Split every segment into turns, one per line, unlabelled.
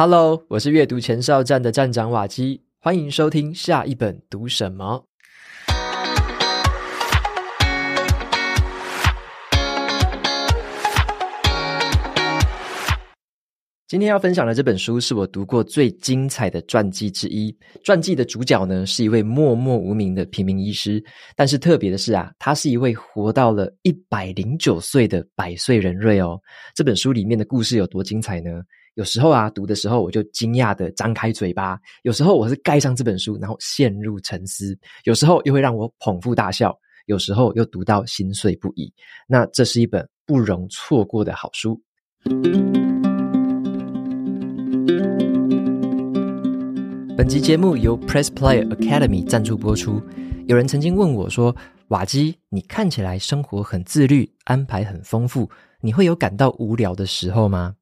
Hello，我是阅读前哨站的站长瓦基，欢迎收听下一本读什么。今天要分享的这本书是我读过最精彩的传记之一。传记的主角呢，是一位默默无名的平民医师，但是特别的是啊，他是一位活到了一百零九岁的百岁人瑞哦。这本书里面的故事有多精彩呢？有时候啊，读的时候我就惊讶地张开嘴巴；有时候我是盖上这本书，然后陷入沉思；有时候又会让我捧腹大笑；有时候又读到心碎不已。那这是一本不容错过的好书。本集节目由 Press Play Academy 赞助播出。有人曾经问我说：“瓦基，你看起来生活很自律，安排很丰富，你会有感到无聊的时候吗？”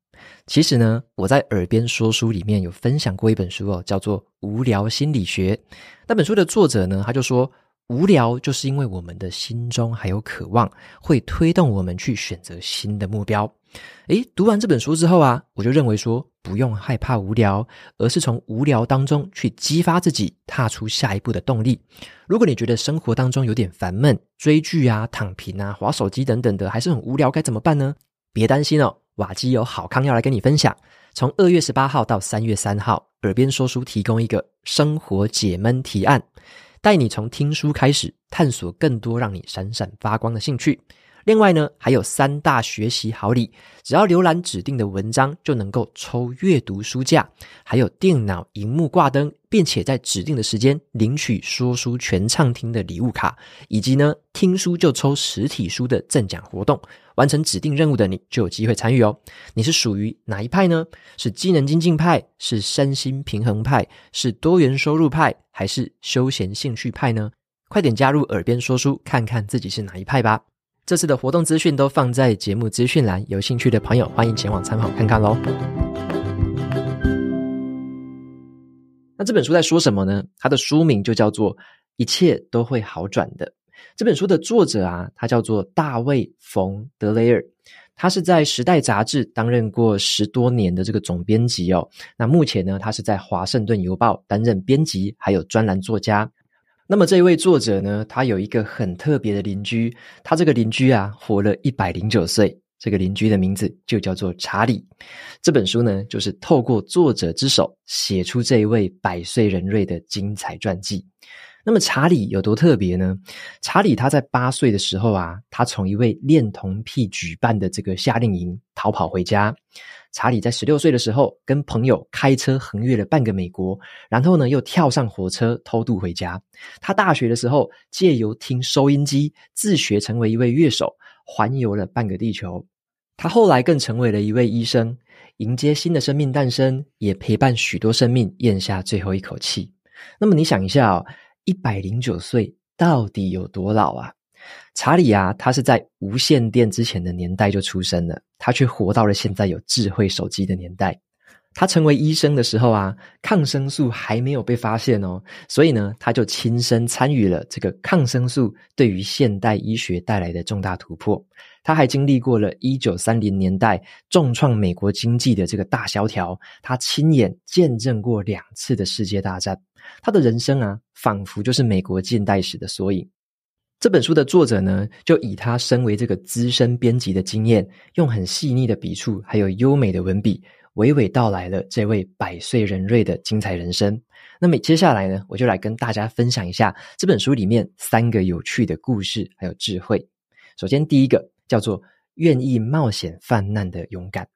其实呢，我在耳边说书里面有分享过一本书哦，叫做《无聊心理学》。那本书的作者呢，他就说，无聊就是因为我们的心中还有渴望，会推动我们去选择新的目标。诶，读完这本书之后啊，我就认为说，不用害怕无聊，而是从无聊当中去激发自己踏出下一步的动力。如果你觉得生活当中有点烦闷，追剧啊、躺平啊、划手机等等的，还是很无聊，该怎么办呢？别担心哦。瓦基有好康要来跟你分享。从二月十八号到三月三号，耳边说书提供一个生活解闷提案，带你从听书开始，探索更多让你闪闪发光的兴趣。另外呢，还有三大学习好礼，只要浏览指定的文章，就能够抽阅读书架，还有电脑荧幕挂灯，并且在指定的时间领取说书全畅听的礼物卡，以及呢，听书就抽实体书的赠奖活动。完成指定任务的你就有机会参与哦。你是属于哪一派呢？是机能精进派，是身心平衡派，是多元收入派，还是休闲兴趣派呢？快点加入耳边说书，看看自己是哪一派吧。这次的活动资讯都放在节目资讯栏，有兴趣的朋友欢迎前往参考看看喽。那这本书在说什么呢？它的书名就叫做《一切都会好转的》。这本书的作者啊，他叫做大卫·冯·德雷尔，他是在《时代》杂志担任过十多年的这个总编辑哦。那目前呢，他是在《华盛顿邮报》担任编辑，还有专栏作家。那么这位作者呢，他有一个很特别的邻居，他这个邻居啊，活了一百零九岁。这个邻居的名字就叫做查理。这本书呢，就是透过作者之手写出这一位百岁人瑞的精彩传记。那么查理有多特别呢？查理他在八岁的时候啊，他从一位恋童癖举办的这个夏令营逃跑回家。查理在十六岁的时候，跟朋友开车横越了半个美国，然后呢，又跳上火车偷渡回家。他大学的时候，借由听收音机自学成为一位乐手，环游了半个地球。他后来更成为了一位医生，迎接新的生命诞生，也陪伴许多生命咽下最后一口气。那么你想一下哦，一百零九岁到底有多老啊？查理啊，他是在无线电之前的年代就出生了，他却活到了现在有智慧手机的年代。他成为医生的时候啊，抗生素还没有被发现哦，所以呢，他就亲身参与了这个抗生素对于现代医学带来的重大突破。他还经历过了一九三零年代重创美国经济的这个大萧条，他亲眼见证过两次的世界大战。他的人生啊，仿佛就是美国近代史的缩影。这本书的作者呢，就以他身为这个资深编辑的经验，用很细腻的笔触，还有优美的文笔，娓娓道来了这位百岁人瑞的精彩人生。那么接下来呢，我就来跟大家分享一下这本书里面三个有趣的故事，还有智慧。首先，第一个叫做“愿意冒险犯难的勇敢”。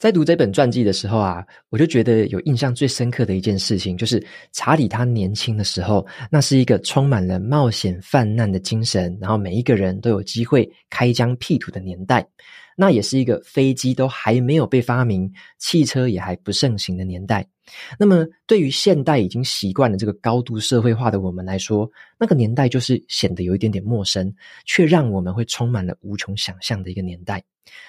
在读这本传记的时候啊，我就觉得有印象最深刻的一件事情，就是查理他年轻的时候，那是一个充满了冒险犯难的精神，然后每一个人都有机会开疆辟土的年代。那也是一个飞机都还没有被发明，汽车也还不盛行的年代。那么，对于现代已经习惯了这个高度社会化的我们来说，那个年代就是显得有一点点陌生，却让我们会充满了无穷想象的一个年代。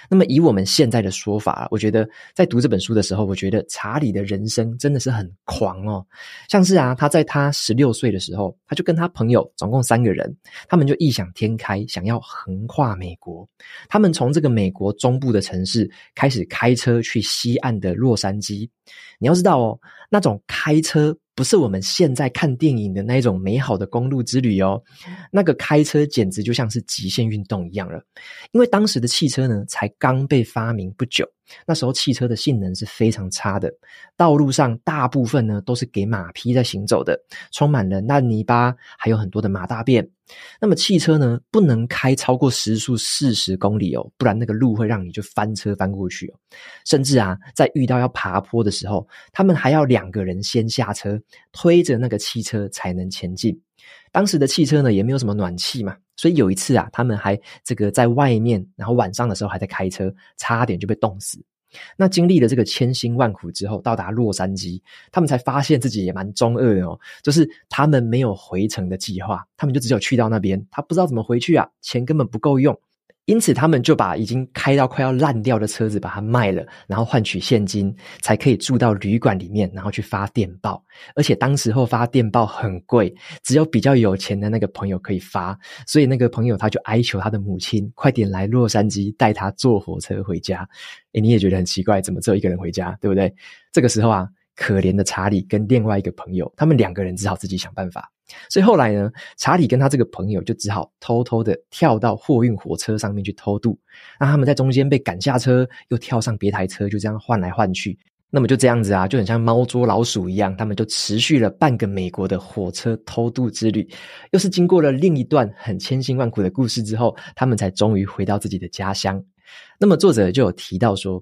那么以我们现在的说法，我觉得在读这本书的时候，我觉得查理的人生真的是很狂哦。像是啊，他在他十六岁的时候，他就跟他朋友总共三个人，他们就异想天开，想要横跨美国。他们从这个美国。中部的城市，开始开车去西岸的洛杉矶。你要知道哦，那种开车。不是我们现在看电影的那种美好的公路之旅哦，那个开车简直就像是极限运动一样了。因为当时的汽车呢，才刚被发明不久，那时候汽车的性能是非常差的，道路上大部分呢都是给马匹在行走的，充满了烂泥巴，还有很多的马大便。那么汽车呢，不能开超过时速四十公里哦，不然那个路会让你就翻车翻过去哦。甚至啊，在遇到要爬坡的时候，他们还要两个人先下车，推着那个汽车才能前进。当时的汽车呢，也没有什么暖气嘛，所以有一次啊，他们还这个在外面，然后晚上的时候还在开车，差点就被冻死。那经历了这个千辛万苦之后，到达洛杉矶，他们才发现自己也蛮中二的哦，就是他们没有回程的计划，他们就只有去到那边，他不知道怎么回去啊，钱根本不够用。因此，他们就把已经开到快要烂掉的车子把它卖了，然后换取现金，才可以住到旅馆里面，然后去发电报。而且当时候发电报很贵，只有比较有钱的那个朋友可以发，所以那个朋友他就哀求他的母亲快点来洛杉矶带他坐火车回家。诶，你也觉得很奇怪，怎么只有一个人回家，对不对？这个时候啊。可怜的查理跟另外一个朋友，他们两个人只好自己想办法。所以后来呢，查理跟他这个朋友就只好偷偷的跳到货运火车上面去偷渡。那他们在中间被赶下车，又跳上别台车，就这样换来换去。那么就这样子啊，就很像猫捉老鼠一样，他们就持续了半个美国的火车偷渡之旅。又是经过了另一段很千辛万苦的故事之后，他们才终于回到自己的家乡。那么作者就有提到说，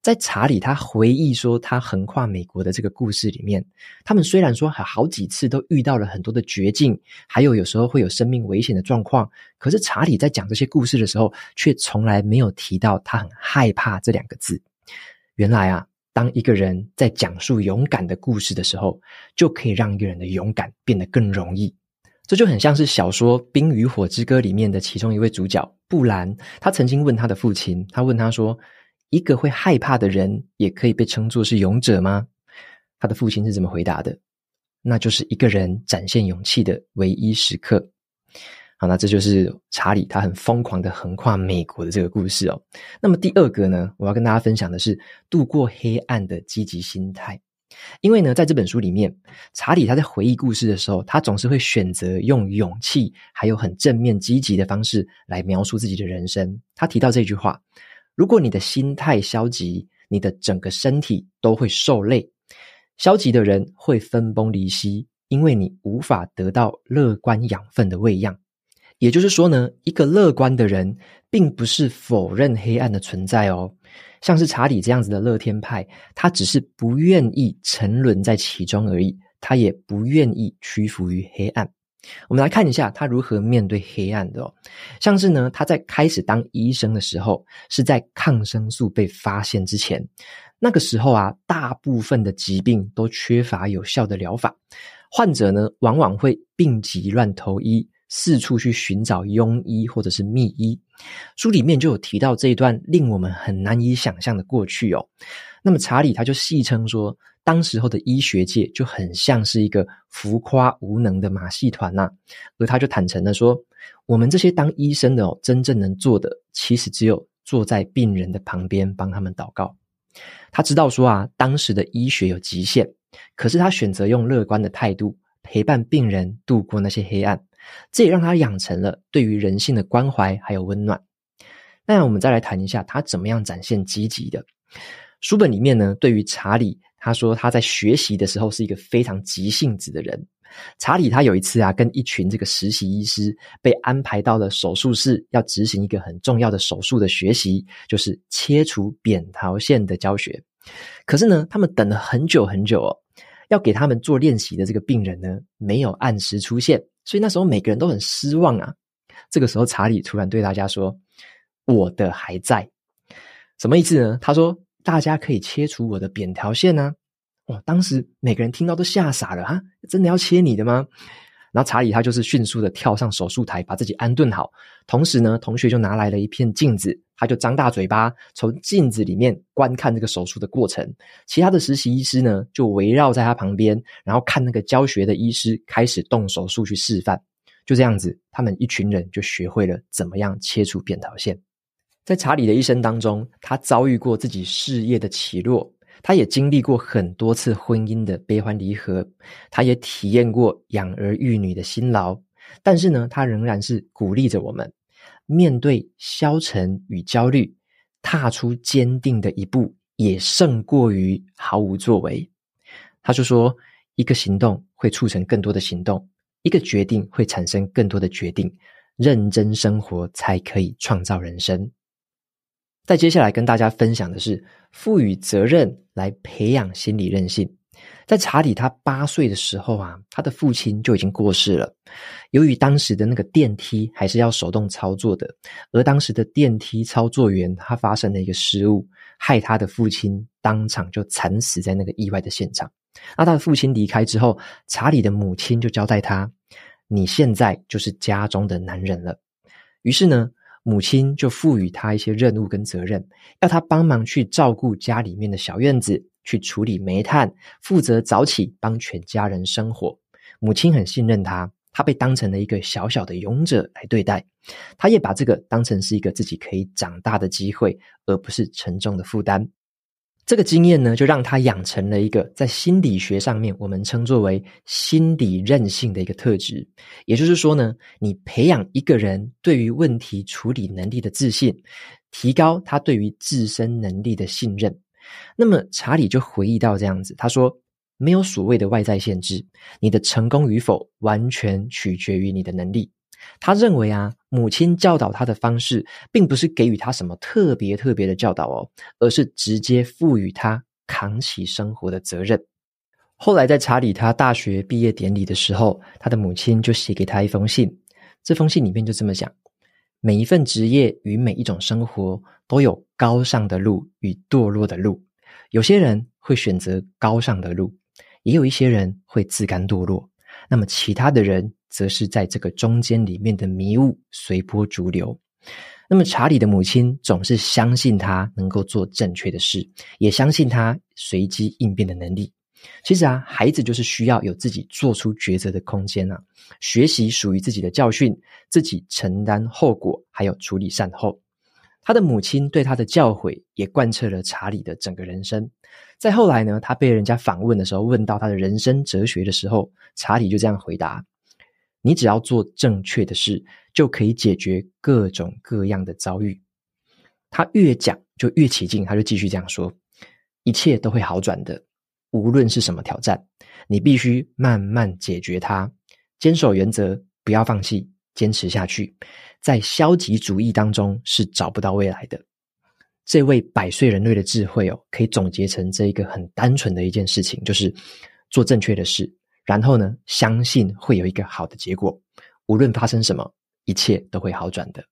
在查理他回忆说他横跨美国的这个故事里面，他们虽然说还好几次都遇到了很多的绝境，还有有时候会有生命危险的状况，可是查理在讲这些故事的时候，却从来没有提到他很害怕这两个字。原来啊，当一个人在讲述勇敢的故事的时候，就可以让一个人的勇敢变得更容易。这就很像是小说《冰与火之歌》里面的其中一位主角布兰，他曾经问他的父亲，他问他说，一个会害怕的人，也可以被称作是勇者吗？他的父亲是怎么回答的？那就是一个人展现勇气的唯一时刻。好，那这就是查理他很疯狂的横跨美国的这个故事哦。那么第二个呢，我要跟大家分享的是度过黑暗的积极心态。因为呢，在这本书里面，查理他在回忆故事的时候，他总是会选择用勇气还有很正面积极的方式来描述自己的人生。他提到这句话。如果你的心态消极，你的整个身体都会受累。消极的人会分崩离析，因为你无法得到乐观养分的喂养。也就是说呢，一个乐观的人，并不是否认黑暗的存在哦。像是查理这样子的乐天派，他只是不愿意沉沦在其中而已，他也不愿意屈服于黑暗。我们来看一下他如何面对黑暗的哦，像是呢，他在开始当医生的时候，是在抗生素被发现之前，那个时候啊，大部分的疾病都缺乏有效的疗法，患者呢，往往会病急乱投医，四处去寻找庸医或者是秘医。书里面就有提到这一段令我们很难以想象的过去哦。那么查理他就戏称说，当时候的医学界就很像是一个浮夸无能的马戏团呐，而他就坦诚的说，我们这些当医生的哦，真正能做的，其实只有坐在病人的旁边帮他们祷告。他知道说啊，当时的医学有极限，可是他选择用乐观的态度陪伴病人度过那些黑暗，这也让他养成了对于人性的关怀还有温暖。那我们再来谈一下他怎么样展现积极的。书本里面呢，对于查理。他说他在学习的时候是一个非常急性子的人。查理他有一次啊，跟一群这个实习医师被安排到了手术室，要执行一个很重要的手术的学习，就是切除扁桃腺的教学。可是呢，他们等了很久很久哦，要给他们做练习的这个病人呢，没有按时出现，所以那时候每个人都很失望啊。这个时候，查理突然对大家说：“我的还在。”什么意思呢？他说。大家可以切除我的扁桃腺呢？哦，当时每个人听到都吓傻了啊！真的要切你的吗？然后查理他就是迅速的跳上手术台，把自己安顿好。同时呢，同学就拿来了一片镜子，他就张大嘴巴，从镜子里面观看这个手术的过程。其他的实习医师呢，就围绕在他旁边，然后看那个教学的医师开始动手术去示范。就这样子，他们一群人就学会了怎么样切除扁桃腺。在查理的一生当中，他遭遇过自己事业的起落，他也经历过很多次婚姻的悲欢离合，他也体验过养儿育女的辛劳。但是呢，他仍然是鼓励着我们，面对消沉与焦虑，踏出坚定的一步，也胜过于毫无作为。他就说，一个行动会促成更多的行动，一个决定会产生更多的决定。认真生活才可以创造人生。再接下来跟大家分享的是，赋予责任来培养心理韧性。在查理他八岁的时候啊，他的父亲就已经过世了。由于当时的那个电梯还是要手动操作的，而当时的电梯操作员他发生了一个失误，害他的父亲当场就惨死在那个意外的现场。那他的父亲离开之后，查理的母亲就交代他：“你现在就是家中的男人了。”于是呢，母亲就赋予他一些任务跟责任，要他帮忙去照顾家里面的小院子。去处理煤炭，负责早起帮全家人生火。母亲很信任他，他被当成了一个小小的勇者来对待。他也把这个当成是一个自己可以长大的机会，而不是沉重的负担。这个经验呢，就让他养成了一个在心理学上面我们称作为心理韧性的一个特质。也就是说呢，你培养一个人对于问题处理能力的自信，提高他对于自身能力的信任。那么查理就回忆到这样子，他说：“没有所谓的外在限制，你的成功与否完全取决于你的能力。”他认为啊，母亲教导他的方式，并不是给予他什么特别特别的教导哦，而是直接赋予他扛起生活的责任。后来在查理他大学毕业典礼的时候，他的母亲就写给他一封信，这封信里面就这么讲。每一份职业与每一种生活都有高尚的路与堕落的路。有些人会选择高尚的路，也有一些人会自甘堕落。那么其他的人则是在这个中间里面的迷雾，随波逐流。那么查理的母亲总是相信他能够做正确的事，也相信他随机应变的能力。其实啊，孩子就是需要有自己做出抉择的空间啊，学习属于自己的教训，自己承担后果，还有处理善后。他的母亲对他的教诲也贯彻了查理的整个人生。在后来呢，他被人家访问的时候，问到他的人生哲学的时候，查理就这样回答：“你只要做正确的事，就可以解决各种各样的遭遇。”他越讲就越起劲，他就继续这样说：“一切都会好转的。”无论是什么挑战，你必须慢慢解决它，坚守原则，不要放弃，坚持下去。在消极主义当中是找不到未来的。这位百岁人类的智慧哦，可以总结成这一个很单纯的一件事情，就是做正确的事，然后呢，相信会有一个好的结果。无论发生什么，一切都会好转的。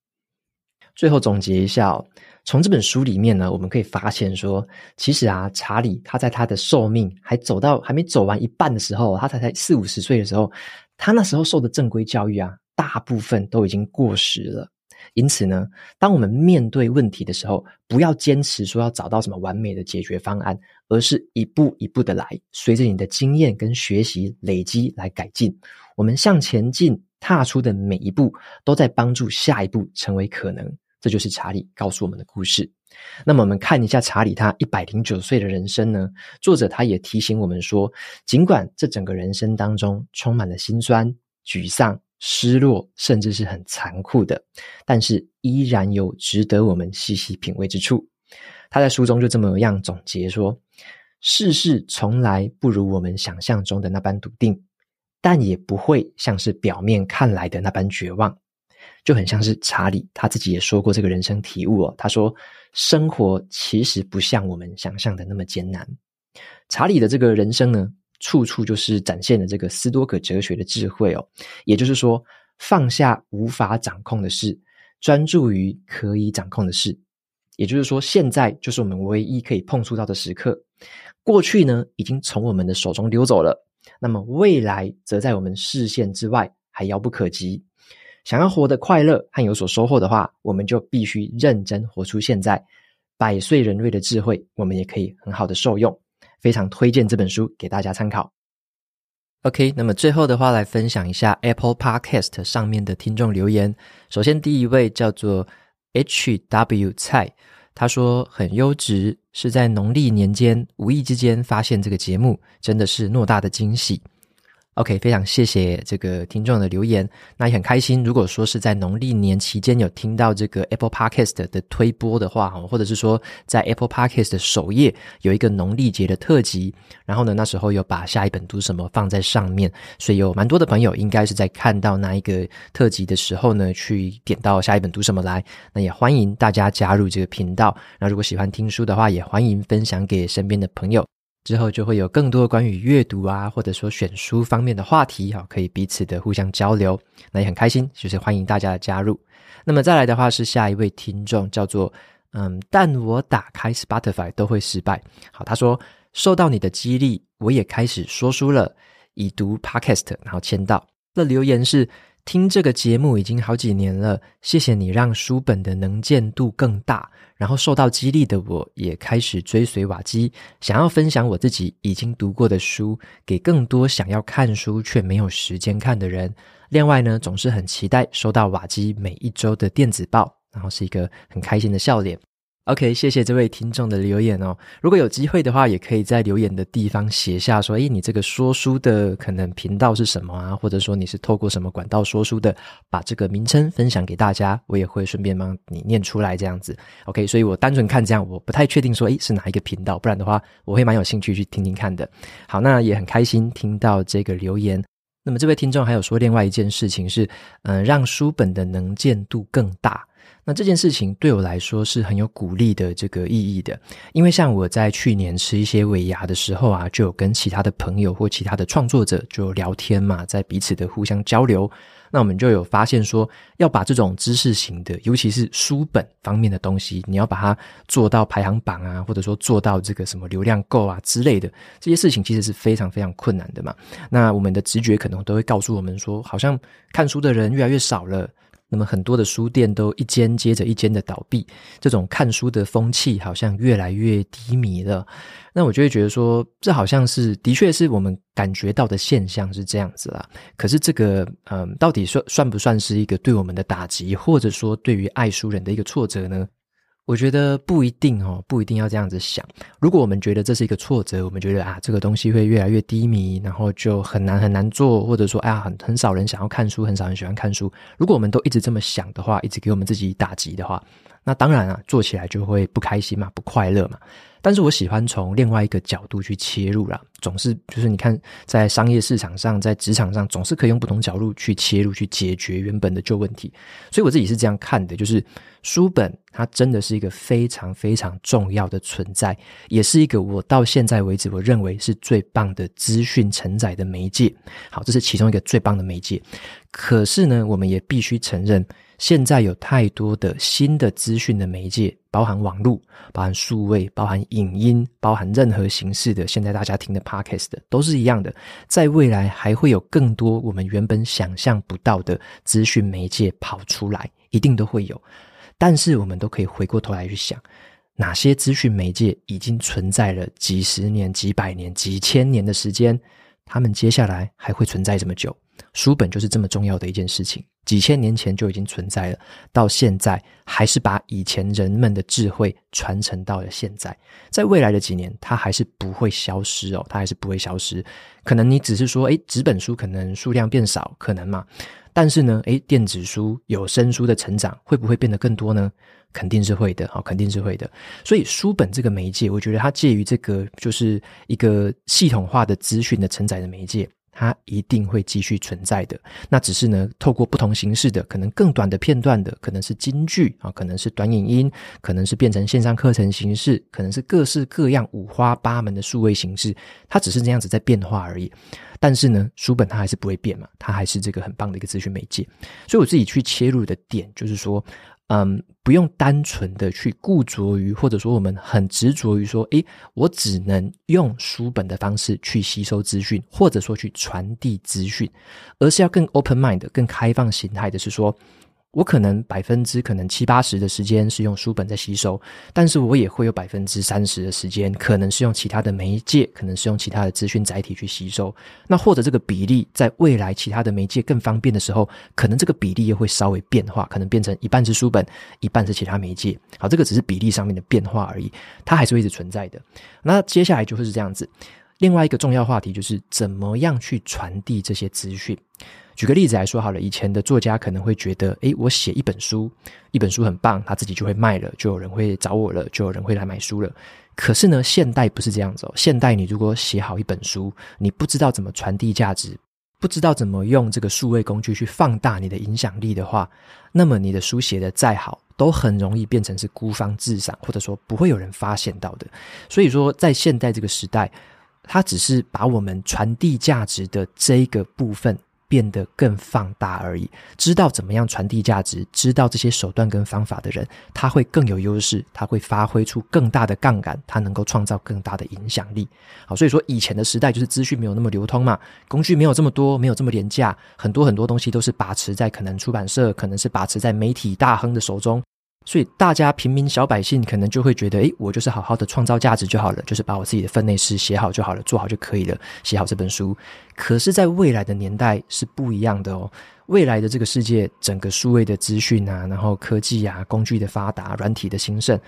最后总结一下，从这本书里面呢，我们可以发现说，其实啊，查理他在他的寿命还走到还没走完一半的时候，他才才四五十岁的时候，他那时候受的正规教育啊，大部分都已经过时了。因此呢，当我们面对问题的时候，不要坚持说要找到什么完美的解决方案，而是一步一步的来，随着你的经验跟学习累积来改进。我们向前进踏出的每一步，都在帮助下一步成为可能。这就是查理告诉我们的故事。那么，我们看一下查理他一百零九岁的人生呢？作者他也提醒我们说，尽管这整个人生当中充满了辛酸、沮丧、失落，甚至是很残酷的，但是依然有值得我们细细品味之处。他在书中就这么样总结说：世事从来不如我们想象中的那般笃定，但也不会像是表面看来的那般绝望。就很像是查理他自己也说过这个人生体悟哦。他说：“生活其实不像我们想象的那么艰难。”查理的这个人生呢，处处就是展现了这个斯多葛哲学的智慧哦。也就是说，放下无法掌控的事，专注于可以掌控的事。也就是说，现在就是我们唯一可以碰触到的时刻。过去呢，已经从我们的手中溜走了。那么未来则在我们视线之外，还遥不可及。想要活得快乐和有所收获的话，我们就必须认真活出现在。百岁人类的智慧，我们也可以很好的受用。非常推荐这本书给大家参考。OK，那么最后的话来分享一下 Apple Podcast 上面的听众留言。首先第一位叫做 H W 蔡，他说很优质，是在农历年间无意之间发现这个节目，真的是偌大的惊喜。OK，非常谢谢这个听众的留言，那也很开心。如果说是在农历年期间有听到这个 Apple Podcast 的推播的话，或者是说在 Apple Podcast 的首页有一个农历节的特辑，然后呢，那时候有把下一本读什么放在上面，所以有蛮多的朋友应该是在看到那一个特辑的时候呢，去点到下一本读什么来。那也欢迎大家加入这个频道。那如果喜欢听书的话，也欢迎分享给身边的朋友。之后就会有更多关于阅读啊，或者说选书方面的话题，哈，可以彼此的互相交流，那也很开心，就是欢迎大家的加入。那么再来的话是下一位听众，叫做嗯，但我打开 Spotify 都会失败。好，他说受到你的激励，我也开始说书了，已读 Podcast，然后签到。那留言是。听这个节目已经好几年了，谢谢你让书本的能见度更大，然后受到激励的我也开始追随瓦基，想要分享我自己已经读过的书，给更多想要看书却没有时间看的人。另外呢，总是很期待收到瓦基每一周的电子报，然后是一个很开心的笑脸。OK，谢谢这位听众的留言哦。如果有机会的话，也可以在留言的地方写下说，诶，你这个说书的可能频道是什么啊？或者说你是透过什么管道说书的？把这个名称分享给大家，我也会顺便帮你念出来这样子。OK，所以我单纯看这样，我不太确定说，诶，是哪一个频道？不然的话，我会蛮有兴趣去听听看的。好，那也很开心听到这个留言。那么这位听众还有说另外一件事情是，嗯，让书本的能见度更大。那这件事情对我来说是很有鼓励的这个意义的，因为像我在去年吃一些尾牙的时候啊，就有跟其他的朋友或其他的创作者就聊天嘛，在彼此的互相交流，那我们就有发现说，要把这种知识型的，尤其是书本方面的东西，你要把它做到排行榜啊，或者说做到这个什么流量够啊之类的这些事情，其实是非常非常困难的嘛。那我们的直觉可能都会告诉我们说，好像看书的人越来越少了。那么很多的书店都一间接着一间的倒闭，这种看书的风气好像越来越低迷了。那我就会觉得说，这好像是的确是我们感觉到的现象是这样子啦。可是这个，嗯，到底算算不算是一个对我们的打击，或者说对于爱书人的一个挫折呢？我觉得不一定哦，不一定要这样子想。如果我们觉得这是一个挫折，我们觉得啊，这个东西会越来越低迷，然后就很难很难做，或者说，哎呀，很很少人想要看书，很少人喜欢看书。如果我们都一直这么想的话，一直给我们自己打击的话，那当然啊，做起来就会不开心嘛，不快乐嘛。但是我喜欢从另外一个角度去切入啦，总是就是你看，在商业市场上，在职场上，总是可以用不同角度去切入，去解决原本的旧问题。所以我自己是这样看的，就是书本它真的是一个非常非常重要的存在，也是一个我到现在为止我认为是最棒的资讯承载的媒介。好，这是其中一个最棒的媒介。可是呢，我们也必须承认。现在有太多的新的资讯的媒介，包含网络、包含数位、包含影音、包含任何形式的。现在大家听的 Podcast 都是一样的。在未来还会有更多我们原本想象不到的资讯媒介跑出来，一定都会有。但是我们都可以回过头来去想，哪些资讯媒介已经存在了几十年、几百年、几千年的时间，他们接下来还会存在这么久？书本就是这么重要的一件事情。几千年前就已经存在了，到现在还是把以前人们的智慧传承到了现在。在未来的几年，它还是不会消失哦，它还是不会消失。可能你只是说，诶，纸本书可能数量变少，可能嘛？但是呢，诶，电子书、有声书的成长会不会变得更多呢？肯定是会的，好，肯定是会的。所以，书本这个媒介，我觉得它介于这个就是一个系统化的资讯的承载的媒介。它一定会继续存在的，那只是呢，透过不同形式的，可能更短的片段的，可能是京剧啊，可能是短影音，可能是变成线上课程形式，可能是各式各样五花八门的数位形式，它只是这样子在变化而已。但是呢，书本它还是不会变嘛，它还是这个很棒的一个资讯媒介。所以我自己去切入的点就是说。嗯，不用单纯的去固着于，或者说我们很执着于说，诶，我只能用书本的方式去吸收资讯，或者说去传递资讯，而是要更 open mind 更开放形态的是说，我可能百分之可能七八十的时间是用书本在吸收，但是我也会有百分之三十的时间可能是用其他的媒介，可能是用其他的资讯载体去吸收。那或者这个比例在未来其他的媒介更方便的时候，可能这个比例又会稍微变化，可能变成一半是书本，一半是其他媒介。好，这个只是比例上面的变化而已，它还是会一直存在的。那接下来就会是这样子。另外一个重要话题就是怎么样去传递这些资讯。举个例子来说好了，以前的作家可能会觉得，诶，我写一本书，一本书很棒，他自己就会卖了，就有人会找我了，就有人会来买书了。可是呢，现代不是这样子哦。现代你如果写好一本书，你不知道怎么传递价值，不知道怎么用这个数位工具去放大你的影响力的话，那么你的书写得再好，都很容易变成是孤芳自赏，或者说不会有人发现到的。所以说，在现代这个时代，它只是把我们传递价值的这个部分。变得更放大而已。知道怎么样传递价值，知道这些手段跟方法的人，他会更有优势，他会发挥出更大的杠杆，他能够创造更大的影响力。好，所以说以前的时代就是资讯没有那么流通嘛，工具没有这么多，没有这么廉价，很多很多东西都是把持在可能出版社，可能是把持在媒体大亨的手中。所以大家平民小百姓可能就会觉得，诶，我就是好好的创造价值就好了，就是把我自己的分内事写好就好了，做好就可以了，写好这本书。可是，在未来的年代是不一样的哦。未来的这个世界，整个数位的资讯啊，然后科技啊，工具的发达，软体的兴盛，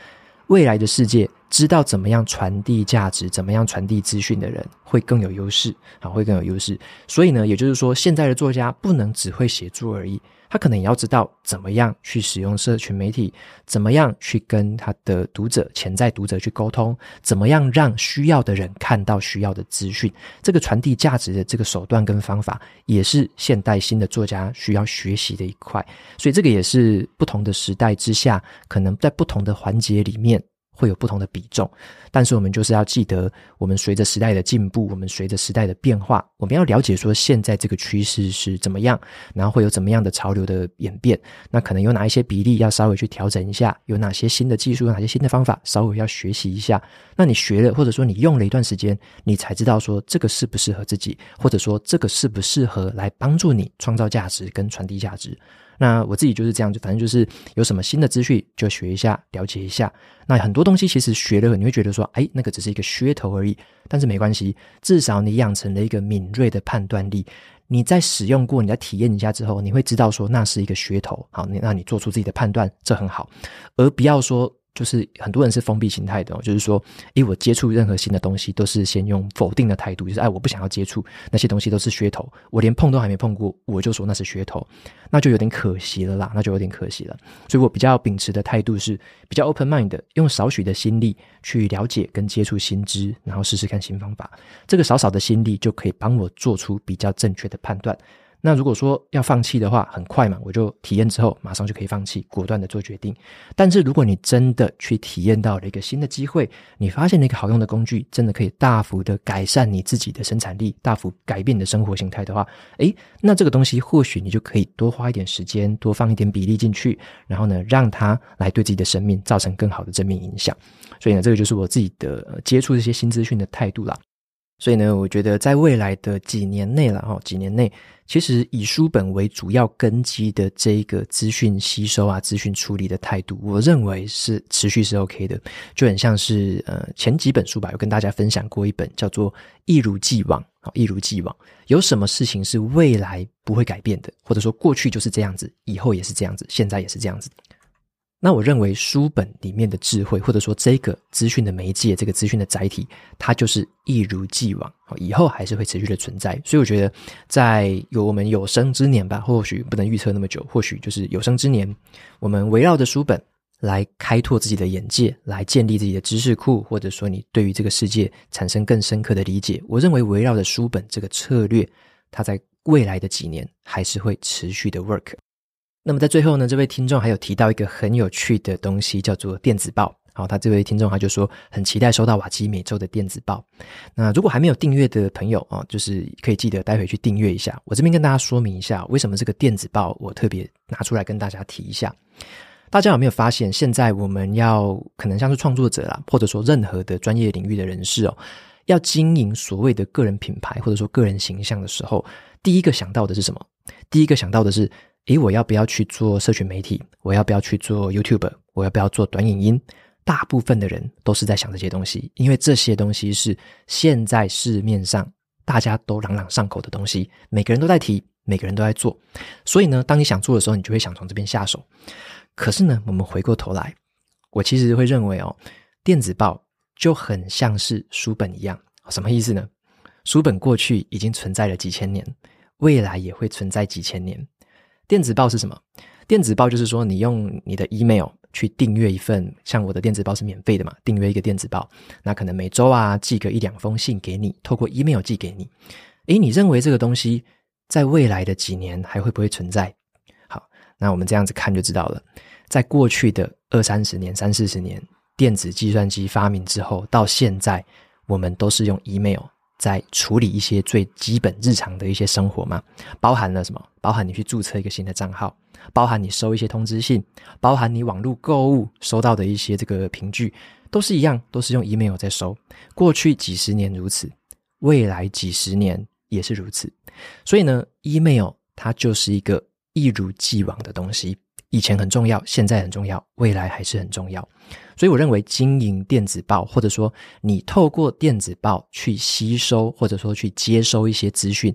未来的世界，知道怎么样传递价值，怎么样传递资讯的人会更有优势，啊，会更有优势。所以呢，也就是说，现在的作家不能只会写作而已。他可能也要知道怎么样去使用社群媒体，怎么样去跟他的读者、潜在读者去沟通，怎么样让需要的人看到需要的资讯。这个传递价值的这个手段跟方法，也是现代新的作家需要学习的一块。所以，这个也是不同的时代之下，可能在不同的环节里面。会有不同的比重，但是我们就是要记得，我们随着时代的进步，我们随着时代的变化，我们要了解说现在这个趋势是怎么样，然后会有怎么样的潮流的演变，那可能有哪一些比例要稍微去调整一下，有哪些新的技术，有哪些新的方法，稍微要学习一下。那你学了，或者说你用了一段时间，你才知道说这个适不适合自己，或者说这个适不适合来帮助你创造价值跟传递价值。那我自己就是这样，就反正就是有什么新的资讯就学一下，了解一下。那很多东西其实学了，你会觉得说，哎，那个只是一个噱头而已。但是没关系，至少你养成了一个敏锐的判断力。你在使用过，你在体验一下之后，你会知道说那是一个噱头。好，你那你做出自己的判断，这很好，而不要说。就是很多人是封闭心态的哦，就是说，诶，我接触任何新的东西都是先用否定的态度，就是哎，我不想要接触那些东西，都是噱头，我连碰都还没碰过，我就说那是噱头，那就有点可惜了啦，那就有点可惜了。所以我比较秉持的态度是比较 open mind，用少许的心力去了解跟接触新知，然后试试看新方法，这个少少的心力就可以帮我做出比较正确的判断。那如果说要放弃的话，很快嘛，我就体验之后马上就可以放弃，果断的做决定。但是如果你真的去体验到了一个新的机会，你发现了一个好用的工具，真的可以大幅的改善你自己的生产力，大幅改变你的生活形态的话，诶，那这个东西或许你就可以多花一点时间，多放一点比例进去，然后呢，让它来对自己的生命造成更好的正面影响。所以呢，这个就是我自己的接触这些新资讯的态度啦。所以呢，我觉得在未来的几年内了哈，几年内，其实以书本为主要根基的这一个资讯吸收啊、资讯处理的态度，我认为是持续是 OK 的，就很像是呃前几本书吧，有跟大家分享过一本叫做《一如既往》啊，《一如既往》，有什么事情是未来不会改变的，或者说过去就是这样子，以后也是这样子，现在也是这样子。那我认为书本里面的智慧，或者说这个资讯的媒介，这个资讯的载体，它就是一如既往，以后还是会持续的存在。所以我觉得，在有我们有生之年吧，或许不能预测那么久，或许就是有生之年，我们围绕着书本来开拓自己的眼界，来建立自己的知识库，或者说你对于这个世界产生更深刻的理解。我认为围绕着书本这个策略，它在未来的几年还是会持续的 work。那么在最后呢，这位听众还有提到一个很有趣的东西，叫做电子报。好，他这位听众他就说很期待收到瓦基每周的电子报。那如果还没有订阅的朋友啊，就是可以记得待会去订阅一下。我这边跟大家说明一下，为什么这个电子报我特别拿出来跟大家提一下。大家有没有发现，现在我们要可能像是创作者啦，或者说任何的专业领域的人士哦，要经营所谓的个人品牌或者说个人形象的时候，第一个想到的是什么？第一个想到的是。诶，我要不要去做社群媒体？我要不要去做 YouTube？我要不要做短影音？大部分的人都是在想这些东西，因为这些东西是现在市面上大家都朗朗上口的东西，每个人都在提，每个人都在做。所以呢，当你想做的时候，你就会想从这边下手。可是呢，我们回过头来，我其实会认为哦，电子报就很像是书本一样，什么意思呢？书本过去已经存在了几千年，未来也会存在几千年。电子报是什么？电子报就是说，你用你的 email 去订阅一份，像我的电子报是免费的嘛，订阅一个电子报，那可能每周啊寄个一两封信给你，透过 email 寄给你。诶，你认为这个东西在未来的几年还会不会存在？好，那我们这样子看就知道了。在过去的二三十年、三四十年，电子计算机发明之后，到现在，我们都是用 email。在处理一些最基本日常的一些生活嘛，包含了什么？包含你去注册一个新的账号，包含你收一些通知信，包含你网络购物收到的一些这个凭据，都是一样，都是用 email 在收。过去几十年如此，未来几十年也是如此。所以呢，email 它就是一个一如既往的东西。以前很重要，现在很重要，未来还是很重要。所以我认为经营电子报，或者说你透过电子报去吸收，或者说去接收一些资讯，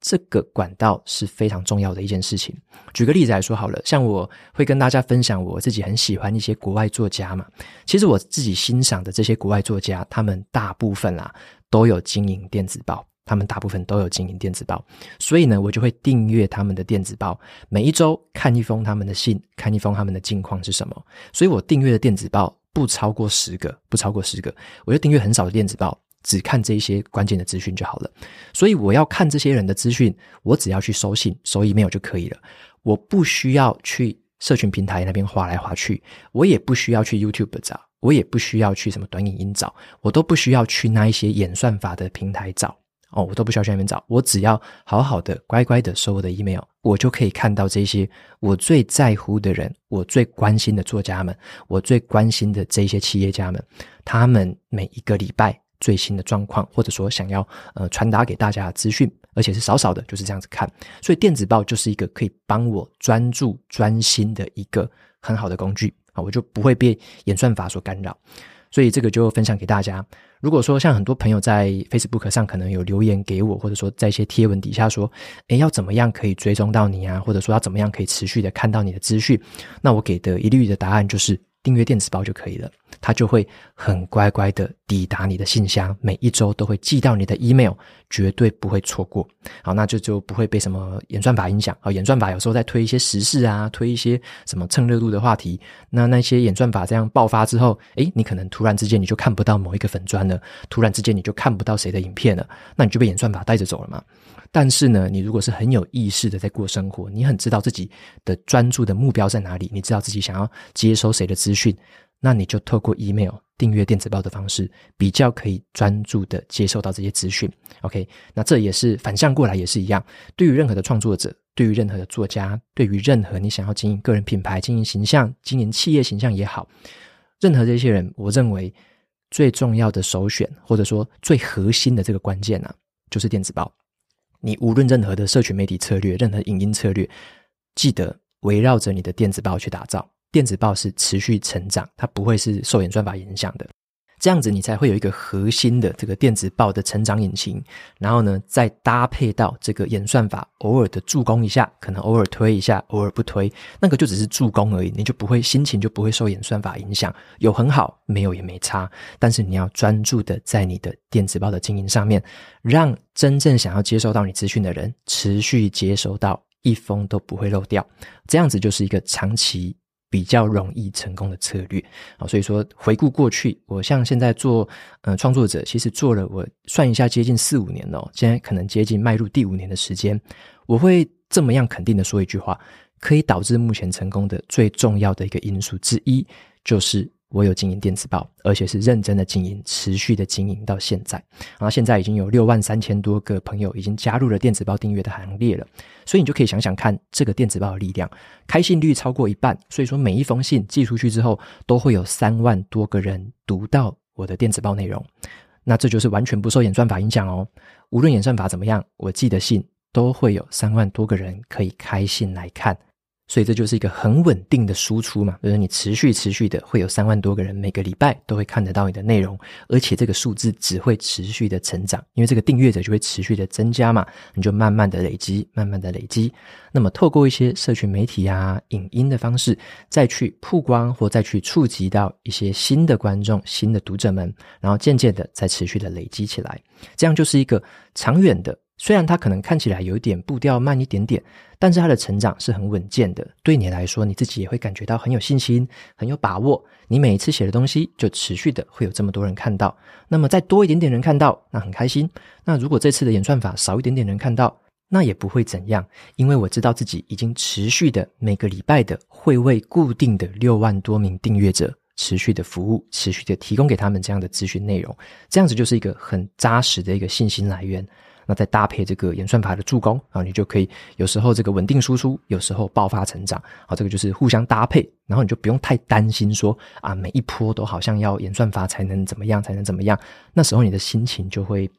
这个管道是非常重要的一件事情。举个例子来说好了，像我会跟大家分享我自己很喜欢一些国外作家嘛。其实我自己欣赏的这些国外作家，他们大部分啦都有经营电子报。他们大部分都有经营电子报，所以呢，我就会订阅他们的电子报，每一周看一封他们的信，看一封他们的近况是什么。所以我订阅的电子报不超过十个，不超过十个，我就订阅很少的电子报，只看这一些关键的资讯就好了。所以我要看这些人的资讯，我只要去收信、收 email 就可以了。我不需要去社群平台那边划来划去，我也不需要去 YouTube 找，我也不需要去什么短影音找，我都不需要去那一些演算法的平台找。哦，我都不需要去那边找，我只要好好的、乖乖的收我的 email，我就可以看到这些我最在乎的人、我最关心的作家们、我最关心的这些企业家们，他们每一个礼拜最新的状况，或者说想要呃传达给大家的资讯，而且是少少的，就是这样子看。所以电子报就是一个可以帮我专注、专心的一个很好的工具啊，我就不会被演算法所干扰。所以这个就分享给大家。如果说像很多朋友在 Facebook 上可能有留言给我，或者说在一些贴文底下说，诶，要怎么样可以追踪到你啊？或者说要怎么样可以持续的看到你的资讯？那我给的一律的答案就是。订阅电子报就可以了，它就会很乖乖的抵达你的信箱，每一周都会寄到你的 email，绝对不会错过。好，那就就不会被什么演算法影响。好，演算法有时候在推一些时事啊，推一些什么蹭热度的话题，那那些演算法这样爆发之后，诶，你可能突然之间你就看不到某一个粉专了，突然之间你就看不到谁的影片了，那你就被演算法带着走了嘛。但是呢，你如果是很有意识的在过生活，你很知道自己的专注的目标在哪里，你知道自己想要接收谁的资讯，那你就透过 email 订阅电子报的方式，比较可以专注的接受到这些资讯。OK，那这也是反向过来也是一样，对于任何的创作者，对于任何的作家，对于任何你想要经营个人品牌、经营形象、经营企业形象也好，任何这些人，我认为最重要的首选，或者说最核心的这个关键呢、啊，就是电子报。你无论任何的社群媒体策略，任何影音策略，记得围绕着你的电子报去打造。电子报是持续成长，它不会是受演算法影响的。这样子你才会有一个核心的这个电子报的成长引擎，然后呢，再搭配到这个演算法偶尔的助攻一下，可能偶尔推一下，偶尔不推，那个就只是助攻而已，你就不会心情就不会受演算法影响，有很好，没有也没差。但是你要专注的在你的电子报的经营上面，让真正想要接收到你资讯的人持续接收到，一封都不会漏掉，这样子就是一个长期。比较容易成功的策略啊，所以说回顾过去，我像现在做呃创作者，其实做了我算一下接近四五年了，现在可能接近迈入第五年的时间，我会这么样肯定的说一句话，可以导致目前成功的最重要的一个因素之一就是。我有经营电子报，而且是认真的经营，持续的经营到现在。然后现在已经有六万三千多个朋友已经加入了电子报订阅的行列了。所以你就可以想想看，这个电子报的力量，开信率超过一半。所以说每一封信寄出去之后，都会有三万多个人读到我的电子报内容。那这就是完全不受演算法影响哦。无论演算法怎么样，我寄的信都会有三万多个人可以开信来看。所以这就是一个很稳定的输出嘛，就是你持续持续的会有三万多个人每个礼拜都会看得到你的内容，而且这个数字只会持续的成长，因为这个订阅者就会持续的增加嘛，你就慢慢的累积，慢慢的累积。那么透过一些社群媒体啊、影音的方式，再去曝光或再去触及到一些新的观众、新的读者们，然后渐渐的再持续的累积起来，这样就是一个长远的。虽然它可能看起来有一点步调慢一点点，但是它的成长是很稳健的。对你来说，你自己也会感觉到很有信心、很有把握。你每一次写的东西，就持续的会有这么多人看到。那么再多一点点人看到，那很开心。那如果这次的演算法少一点点人看到，那也不会怎样，因为我知道自己已经持续的每个礼拜的会为固定的六万多名订阅者持续的服务，持续的提供给他们这样的资讯内容。这样子就是一个很扎实的一个信心来源。那再搭配这个演算法的助攻啊，你就可以有时候这个稳定输出，有时候爆发成长啊，这个就是互相搭配，然后你就不用太担心说啊，每一波都好像要演算法才能怎么样，才能怎么样，那时候你的心情就会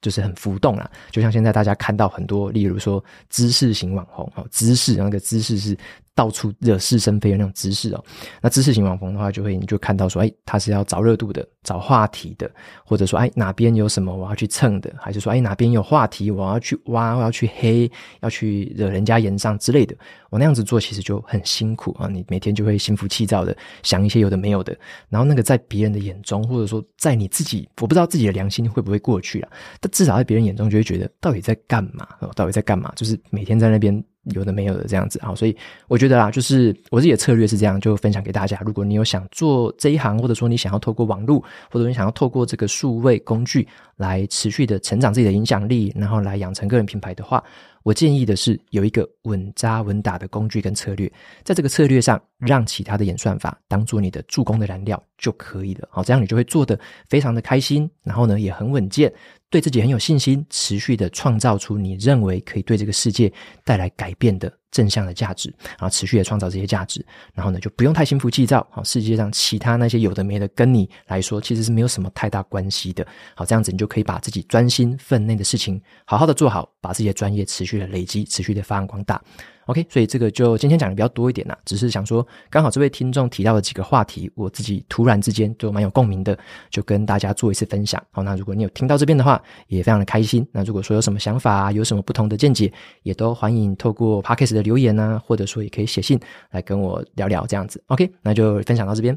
就是很浮动啦，就像现在大家看到很多，例如说知识型网红哦，知识那个知识是。到处惹是生非的那种姿势哦，那知识型网红的话，就会你就看到说，哎，他是要找热度的，找话题的，或者说，哎，哪边有什么我要去蹭的，还是说，哎，哪边有话题我要去挖，我要去黑，要去惹人家炎上之类的。我那样子做其实就很辛苦啊，你每天就会心浮气躁的想一些有的没有的，然后那个在别人的眼中，或者说在你自己，我不知道自己的良心会不会过去啊，但至少在别人眼中就会觉得到底在干嘛？到底在干嘛？就是每天在那边。有的没有的这样子啊，所以我觉得啊，就是我自己的策略是这样，就分享给大家。如果你有想做这一行，或者说你想要透过网络，或者你想要透过这个数位工具来持续的成长自己的影响力，然后来养成个人品牌的话，我建议的是有一个稳扎稳打的工具跟策略，在这个策略上，让其他的演算法当做你的助攻的燃料就可以了。好，这样你就会做的非常的开心，然后呢也很稳健。对自己很有信心，持续的创造出你认为可以对这个世界带来改变的正向的价值，然后持续的创造这些价值，然后呢就不用太心浮气躁。好，世界上其他那些有的没的，跟你来说其实是没有什么太大关系的。好，这样子你就可以把自己专心分内的事情好好的做好，把自己的专业持续的累积，持续的发扬光大。OK，所以这个就今天讲的比较多一点啦，只是想说，刚好这位听众提到的几个话题，我自己突然之间就蛮有共鸣的，就跟大家做一次分享。好，那如果你有听到这边的话，也非常的开心。那如果说有什么想法，有什么不同的见解，也都欢迎透过 Podcast 的留言啊，或者说也可以写信来跟我聊聊这样子。OK，那就分享到这边。